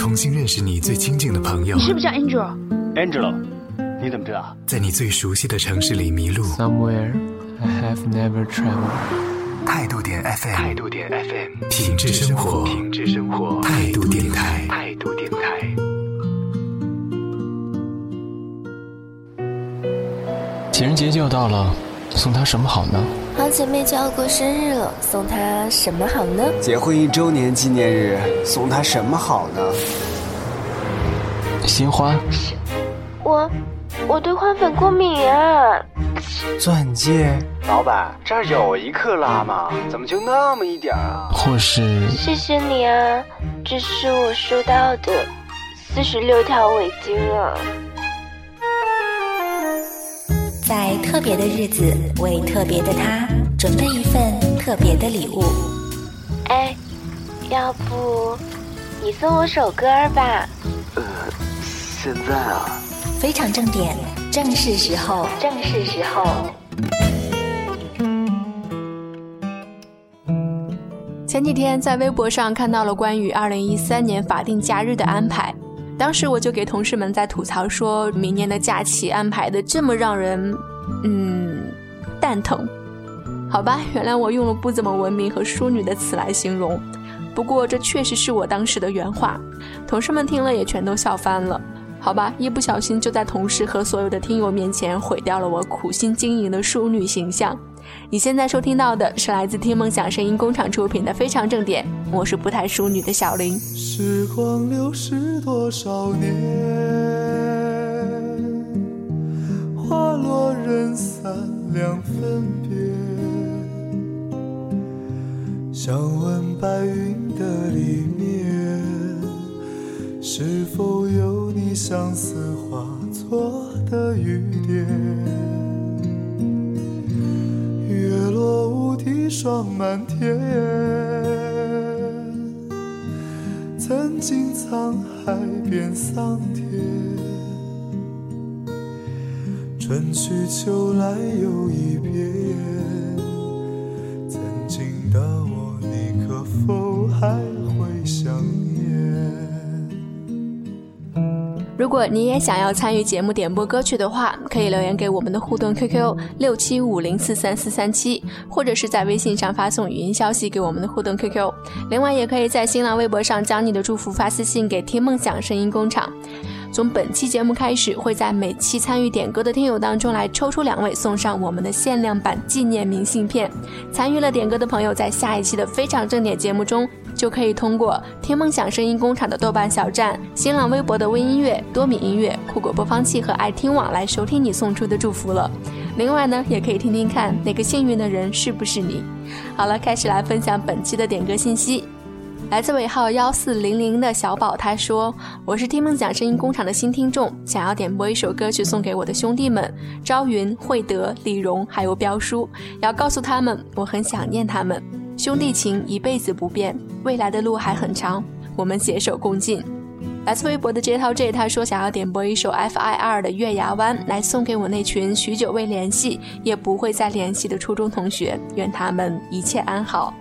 重新认识你最亲近的朋友。你是不是叫 Angel？Angel，你怎么知道？在你最熟悉的城市里迷路。Somewhere I have never traveled。态度点 FM，态度点 FM，品质生活，品质生活，态度电台，态度电台。情人节就要到了，送他什么好呢？好姐妹就要过生日了，送她什么好呢？结婚一周年纪念日，送她什么好呢？鲜花。我，我对花粉过敏啊。钻戒。老板，这儿有一克拉吗？怎么就那么一点啊？或是。谢谢你啊，这是我收到的四十六条围巾啊。在特别的日子，为特别的他准备一份特别的礼物。哎，要不你送我首歌吧？呃，现在啊。非常正点，正是时候，正是时候。前几天在微博上看到了关于二零一三年法定假日的安排。当时我就给同事们在吐槽，说明年的假期安排的这么让人，嗯，蛋疼。好吧，原谅我用了不怎么文明和淑女的词来形容，不过这确实是我当时的原话。同事们听了也全都笑翻了。好吧，一不小心就在同事和所有的听友面前毁掉了我苦心经营的淑女形象。你现在收听到的是来自听梦想声音工厂出品的《非常正点》，我是不太淑女的小林。时光流逝多少年，花落人散两分别。想问白云的里面，是否有你相思化作的雨点？霜满天，曾经沧海变桑田，春去秋来又一遍，曾经的我，你可否还如果你也想要参与节目点播歌曲的话，可以留言给我们的互动 QQ 六七五零四三四三七，或者是在微信上发送语音消息给我们的互动 QQ。另外，也可以在新浪微博上将你的祝福发私信给听梦想声音工厂。从本期节目开始，会在每期参与点歌的听友当中来抽出两位，送上我们的限量版纪念明信片。参与了点歌的朋友，在下一期的非常正点节目中。就可以通过听梦想声音工厂的豆瓣小站、新浪微博的微音乐、多米音乐、酷狗播放器和爱听网来收听你送出的祝福了。另外呢，也可以听听看那个幸运的人是不是你。好了，开始来分享本期的点歌信息。来自尾号幺四零零的小宝，他说：“我是听梦想声音工厂的新听众，想要点播一首歌曲送给我的兄弟们朝云、惠德、李荣还有彪叔，要告诉他们我很想念他们。”兄弟情一辈子不变，未来的路还很长，我们携手共进。来自微博的 J 涛 J 他说想要点播一首 F.I.R 的《月牙湾》来送给我那群许久未联系也不会再联系的初中同学，愿他们一切安好。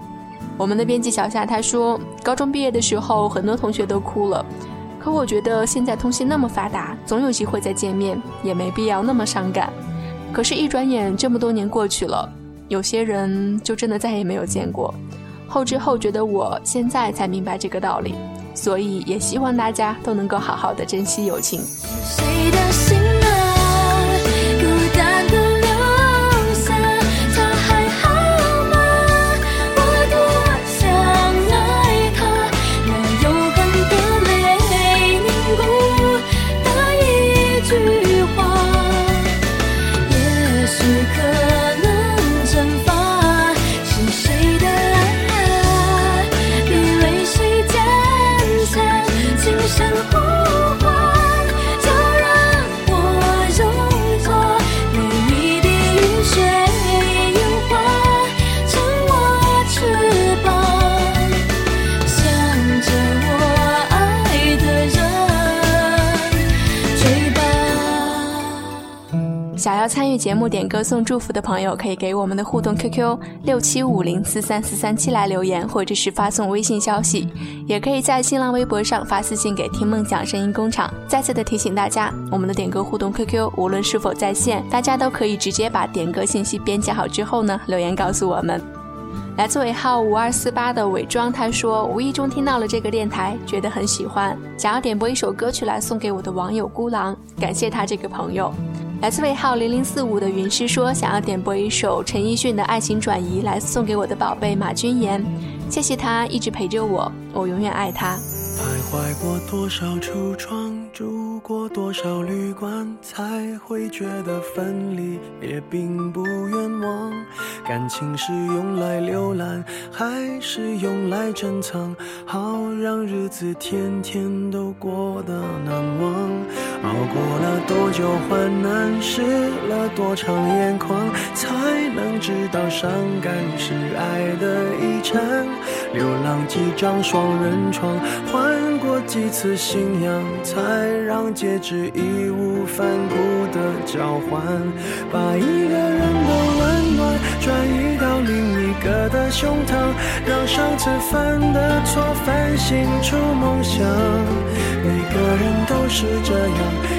我们的编辑小夏他说高中毕业的时候很多同学都哭了，可我觉得现在通信那么发达，总有机会再见面，也没必要那么伤感。可是，一转眼这么多年过去了。有些人就真的再也没有见过，后知后觉的我现在才明白这个道理，所以也希望大家都能够好好的珍惜友情。谁的心呢与节目点歌送祝福的朋友，可以给我们的互动 QQ 六七五零四三四三七来留言，或者是发送微信消息，也可以在新浪微博上发私信给听梦想声音工厂。再次的提醒大家，我们的点歌互动 QQ 无论是否在线，大家都可以直接把点歌信息编辑好之后呢，留言告诉我们。来自尾号五二四八的伪装，他说无意中听到了这个电台，觉得很喜欢，想要点播一首歌曲来送给我的网友孤狼，感谢他这个朋友。来自尾号零零四五的云师说想要点播一首陈奕迅的爱情转移来送给我的宝贝马君言，谢谢他一直陪着我，我永远爱他。徘徊过多少橱窗，住过多少旅馆，才会觉得分离也并不冤枉。感情是用来浏览，还是用来珍藏？好让日子天天都过得难忘。熬过了多久患难，湿了多长眼眶，才能知道伤感是爱的遗产。流浪几张双人床，换过几次信仰，才让戒指义无反顾的交换。把一个人的温暖转移到另一个的胸膛，让上次犯的错反省出梦想。每个人都是这样，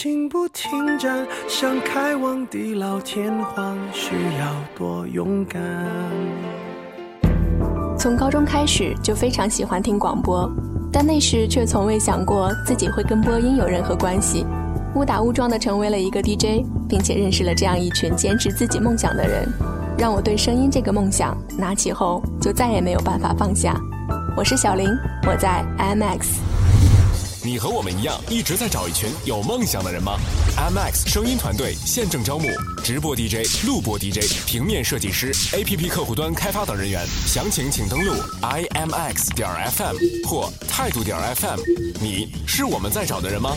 情不停站，想开往地老天荒，需要多勇敢。从高中开始就非常喜欢听广播，但那时却从未想过自己会跟播音有任何关系。误打误撞的成为了一个 DJ，并且认识了这样一群坚持自己梦想的人，让我对声音这个梦想拿起后就再也没有办法放下。我是小林，我在 MX。你和我们一样一直在找一群有梦想的人吗？IMX 声音团队现正招募直播 DJ、录播 DJ、平面设计师、APP 客户端开发等人员，详情请登录 imx 点 FM 或态度点 FM。你是我们在找的人吗？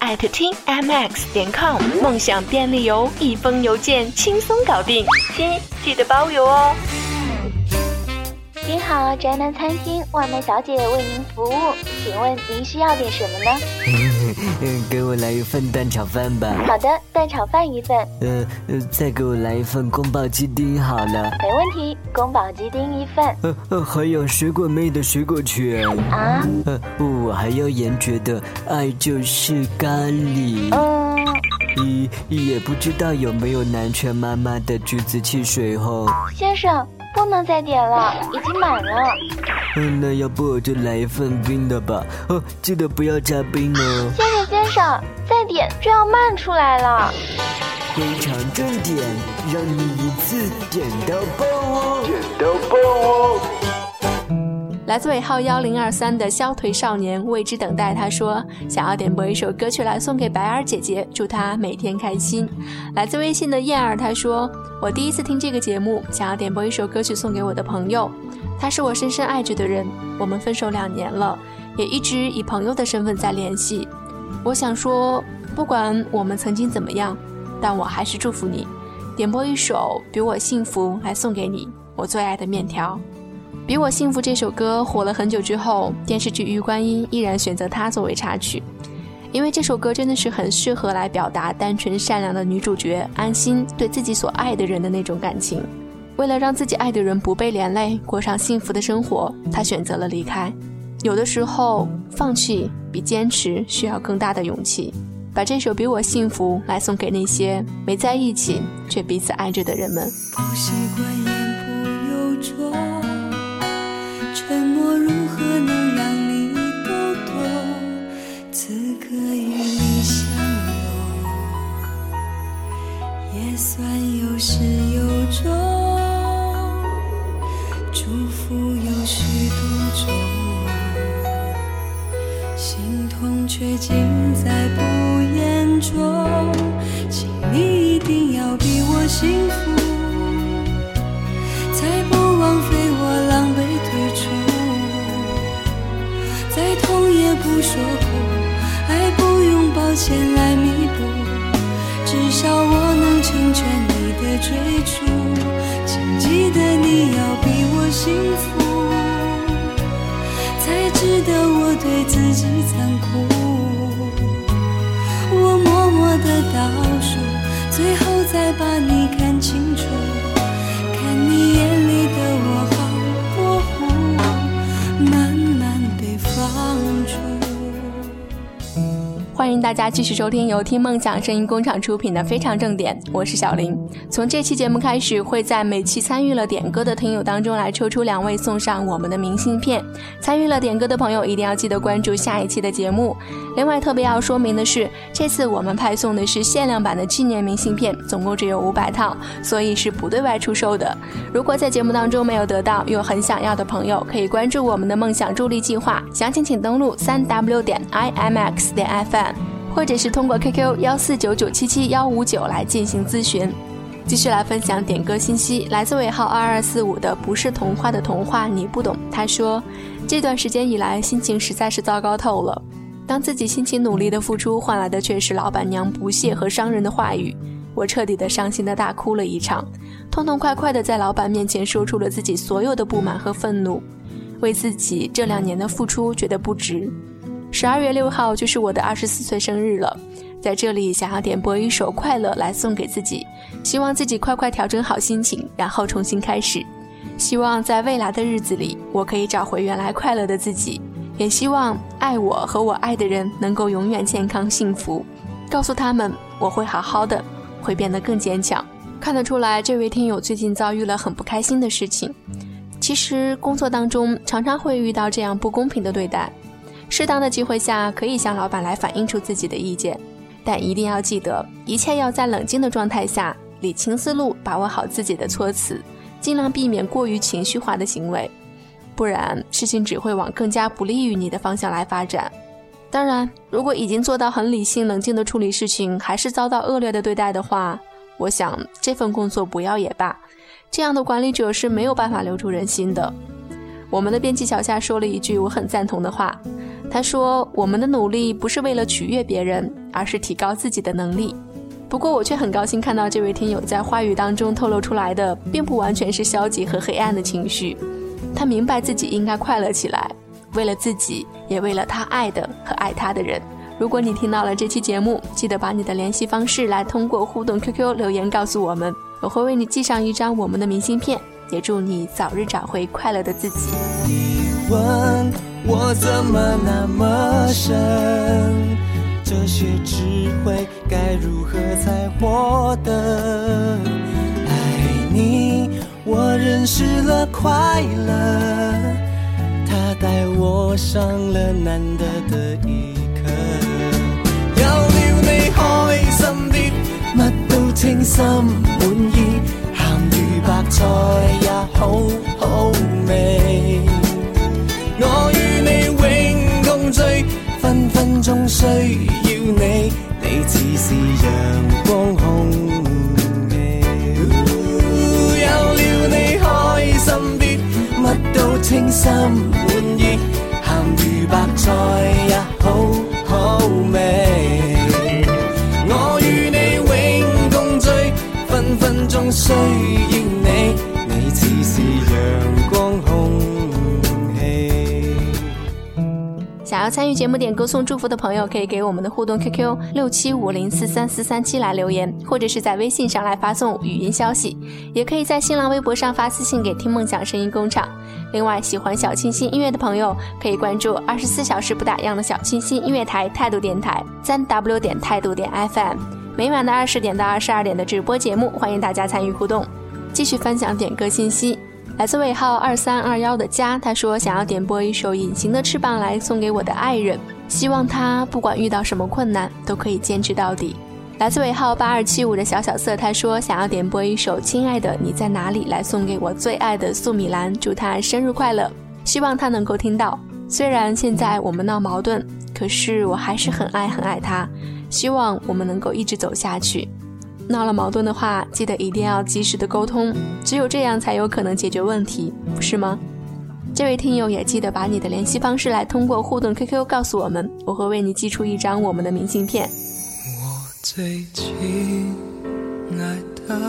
艾特听 mx 点 com，梦想便利邮，一封邮件轻松搞定，亲记得包邮哦。您好，宅男餐厅外卖小姐为您服务，请问您需要点什么呢？嗯，给我来一份蛋炒饭吧。好的，蛋炒饭一份。呃呃，再给我来一份宫保鸡丁好了。没问题，宫保鸡丁一份。呃呃，还有水果妹的水果卷。啊？呃，我还要严爵的爱就是咖喱。嗯。咦，也不知道有没有南拳妈妈的橘子汽水哦。先生。不能再点了，已经满了。嗯，那要不我就来一份冰的吧。哦，记得不要加冰哦。先生先生，再点就要漫出来了。非常重点，让你一次点到爆哦！点到爆哦！来自尾号幺零二三的消腿少年为之等待，他说想要点播一首歌曲来送给白儿姐姐，祝她每天开心。来自微信的燕儿他说我第一次听这个节目，想要点播一首歌曲送给我的朋友，他是我深深爱着的人，我们分手两年了，也一直以朋友的身份在联系。我想说，不管我们曾经怎么样，但我还是祝福你。点播一首《比我幸福》来送给你，我最爱的面条。比我幸福这首歌火了很久之后，电视剧《玉观音》依然选择它作为插曲，因为这首歌真的是很适合来表达单纯善良的女主角安心对自己所爱的人的那种感情。为了让自己爱的人不被连累，过上幸福的生活，她选择了离开。有的时候，放弃比坚持需要更大的勇气。把这首《比我幸福》来送给那些没在一起却彼此爱着的人们。不习惯言不由衷。最残酷。我默默的倒数，最后再把你看清楚，欢迎大家继续收听由听梦想声音工厂出品的《非常正点》，我是小林。从这期节目开始，会在每期参与了点歌的听友当中来抽出两位送上我们的明信片。参与了点歌的朋友一定要记得关注下一期的节目。另外特别要说明的是，这次我们派送的是限量版的纪念明信片，总共只有五百套，所以是不对外出售的。如果在节目当中没有得到又很想要的朋友，可以关注我们的梦想助力计划，详情请登录三 w 点 i m x 点 f m。或者是通过 QQ 幺四九九七七幺五九来进行咨询。继续来分享点歌信息，来自尾号二二四五的不是童话的童话你不懂。他说，这段时间以来心情实在是糟糕透了。当自己辛勤努力的付出换来的却是老板娘不屑和伤人的话语，我彻底的伤心的大哭了一场，痛痛快快的在老板面前说出了自己所有的不满和愤怒，为自己这两年的付出觉得不值。十二月六号就是我的二十四岁生日了，在这里想要点播一首《快乐》来送给自己，希望自己快快调整好心情，然后重新开始。希望在未来的日子里，我可以找回原来快乐的自己，也希望爱我和我爱的人能够永远健康幸福。告诉他们我会好好的，会变得更坚强。看得出来，这位听友最近遭遇了很不开心的事情。其实工作当中常常会遇到这样不公平的对待。适当的机会下，可以向老板来反映出自己的意见，但一定要记得，一切要在冷静的状态下，理清思路，把握好自己的措辞，尽量避免过于情绪化的行为，不然事情只会往更加不利于你的方向来发展。当然，如果已经做到很理性冷静的处理事情，还是遭到恶劣的对待的话，我想这份工作不要也罢。这样的管理者是没有办法留住人心的。我们的编辑小夏说了一句我很赞同的话。他说：“我们的努力不是为了取悦别人，而是提高自己的能力。”不过，我却很高兴看到这位听友在话语当中透露出来的，并不完全是消极和黑暗的情绪。他明白自己应该快乐起来，为了自己，也为了他爱的和爱他的人。如果你听到了这期节目，记得把你的联系方式来通过互动 QQ 留言告诉我们，我会为你寄上一张我们的明信片。也祝你早日找回快乐的自己。问我怎么那么深？这些智慧该如何才获得？爱你，我认识了快乐，它带我上了难得的一课。有了你开心啲，乜都称心满意，咸鱼白菜也好好味。分分钟需要你，你似是阳光空气。有了你开心啲，乜都称心满意，咸鱼白菜参与节目点歌送祝福的朋友，可以给我们的互动 QQ 六七五零四三四三七来留言，或者是在微信上来发送语音消息，也可以在新浪微博上发私信给听梦想声音工厂。另外，喜欢小清新音乐的朋友，可以关注二十四小时不打烊的小清新音乐台态度电台三 w 点态度点 FM，每晚的二十点到二十二点的直播节目，欢迎大家参与互动，继续分享点歌信息。来自尾号二三二幺的家，他说想要点播一首《隐形的翅膀》来送给我的爱人，希望他不管遇到什么困难都可以坚持到底。来自尾号八二七五的小小色，他说想要点播一首《亲爱的你在哪里》来送给我最爱的素米兰，祝他生日快乐，希望他能够听到。虽然现在我们闹矛盾，可是我还是很爱很爱他，希望我们能够一直走下去。闹了矛盾的话，记得一定要及时的沟通，只有这样才有可能解决问题，不是吗？这位听友也记得把你的联系方式来通过互动 QQ 告诉我们，我会为你寄出一张我们的明信片。我最亲爱的，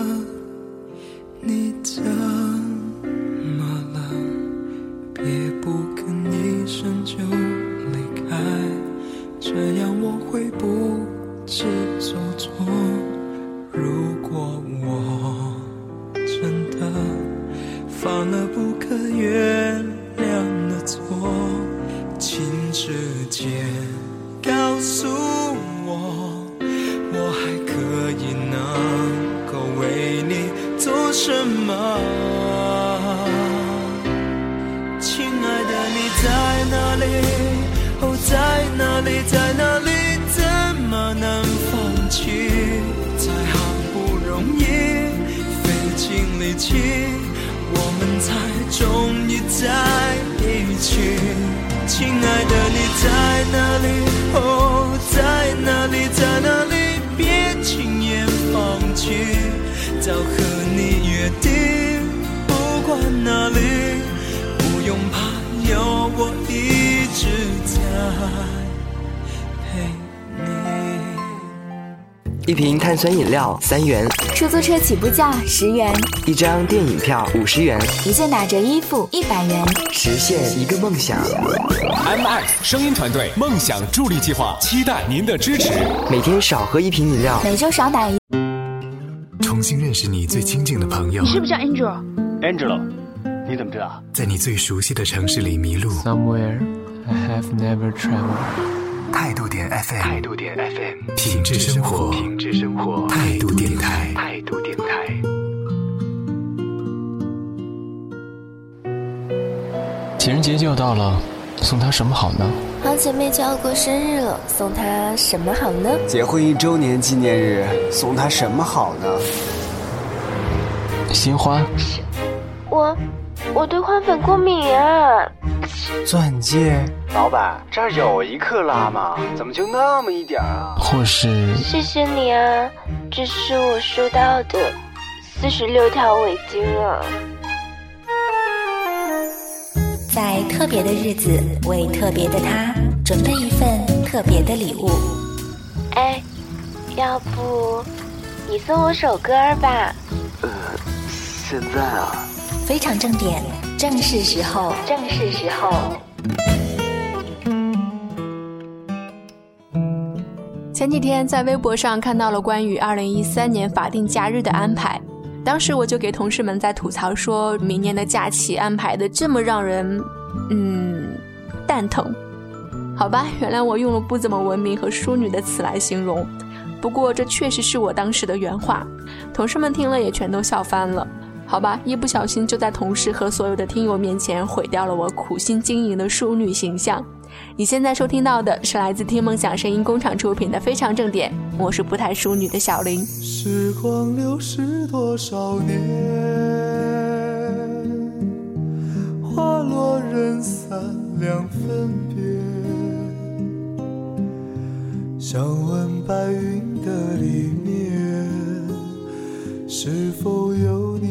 尽力气，我们才终于在一起。亲爱的，你在哪里？哦，在哪里？在哪里？别轻言放弃，早和你约定，不管哪里，不用怕，有我一直在一瓶碳酸饮料三元，出租车起步价十元，一张电影票五十元，一件打折衣服一百元，实现一个梦想。M X 声音团队梦想助力计划，期待您的支持。每天少喝一瓶饮料，每周少打一。重新认识你最亲近的朋友。你是不是叫 Angel？Angelo，你怎么知道？在你最熟悉的城市里迷路。Somewhere I have never traveled。态度点 FM，态度点 FM，品质生活，品质生活，态度电台，态度电台。情人节就要到了，送他什么好呢？好姐妹就要过生日了，送她什么好呢？结婚一周年纪念日，送她什么好呢？鲜花。我，我对花粉过敏啊。钻戒。老板，这儿有一克拉吗？怎么就那么一点啊？或是……谢谢你啊，这是我收到的四十六条围巾啊。在特别的日子，为特别的他准备一份特别的礼物。哎，要不你送我首歌吧？呃，现在啊。非常正点，正是时候，正是时候。前几天在微博上看到了关于二零一三年法定假日的安排，当时我就给同事们在吐槽，说明年的假期安排的这么让人，嗯，蛋疼。好吧，原来我用了不怎么文明和淑女的词来形容，不过这确实是我当时的原话，同事们听了也全都笑翻了。好吧，一不小心就在同事和所有的听友面前毁掉了我苦心经营的淑女形象。你现在收听到的是来自听梦想声音工厂出品的《非常正点》，我是不太淑女的小林。时光流逝多少年，花落人散两分别。想问白云的里面，是否有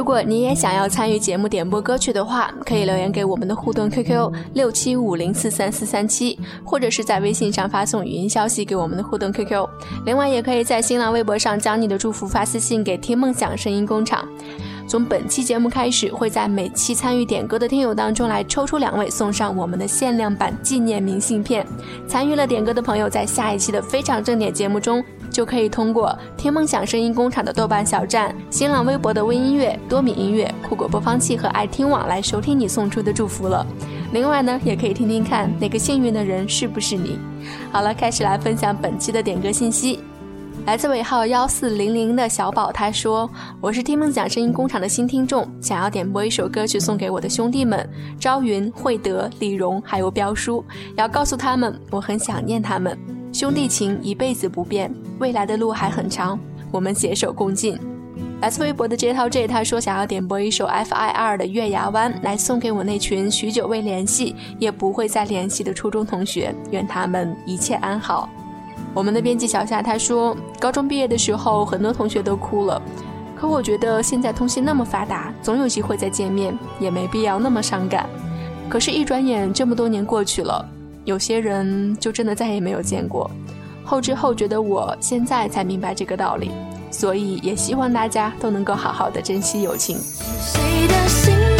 如果你也想要参与节目点播歌曲的话，可以留言给我们的互动 QQ 六七五零四三四三七，或者是在微信上发送语音消息给我们的互动 QQ。另外，也可以在新浪微博上将你的祝福发私信给听梦想声音工厂。从本期节目开始，会在每期参与点歌的听友当中来抽出两位，送上我们的限量版纪念明信片。参与了点歌的朋友，在下一期的非常正点节目中，就可以通过听梦想声音工厂的豆瓣小站、新浪微博的微音乐、多米音乐、酷狗播放器和爱听网来收听你送出的祝福了。另外呢，也可以听听看哪个幸运的人是不是你。好了，开始来分享本期的点歌信息。来自尾号幺四零零的小宝，他说：“我是听梦想声音工厂的新听众，想要点播一首歌曲送给我的兄弟们朝云、惠德、李荣还有彪叔，要告诉他们我很想念他们。兄弟情一辈子不变，未来的路还很长，我们携手共进。”来自微博的 J 涛 J 他说想要点播一首 F.I.R 的《月牙湾》来送给我那群许久未联系也不会再联系的初中同学，愿他们一切安好。我们的编辑小夏他说，高中毕业的时候很多同学都哭了，可我觉得现在通信那么发达，总有机会再见面，也没必要那么伤感。可是，一转眼这么多年过去了，有些人就真的再也没有见过。后知后觉的我现在才明白这个道理。所以，也希望大家都能够好好的珍惜友情。谁的心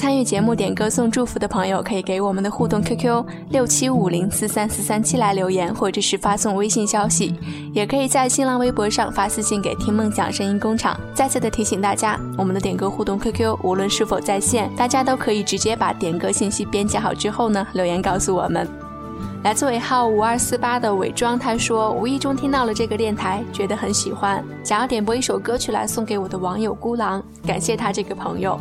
参与节目点歌送祝福的朋友，可以给我们的互动 QQ 六七五零四三四三七来留言，或者是发送微信消息，也可以在新浪微博上发私信给听梦想声音工厂。再次的提醒大家，我们的点歌互动 QQ 无论是否在线，大家都可以直接把点歌信息编辑好之后呢，留言告诉我们。来自尾号五二四八的伪装，他说无意中听到了这个电台，觉得很喜欢，想要点播一首歌曲来送给我的网友孤狼，感谢他这个朋友。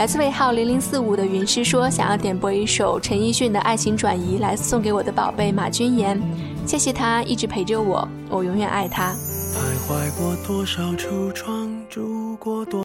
来自尾号零零四五的云师说，想要点播一首陈奕迅的《爱情转移》来送给我的宝贝马君言，谢谢他一直陪着我，我永远爱他。徘徊过多少橱窗，住过多。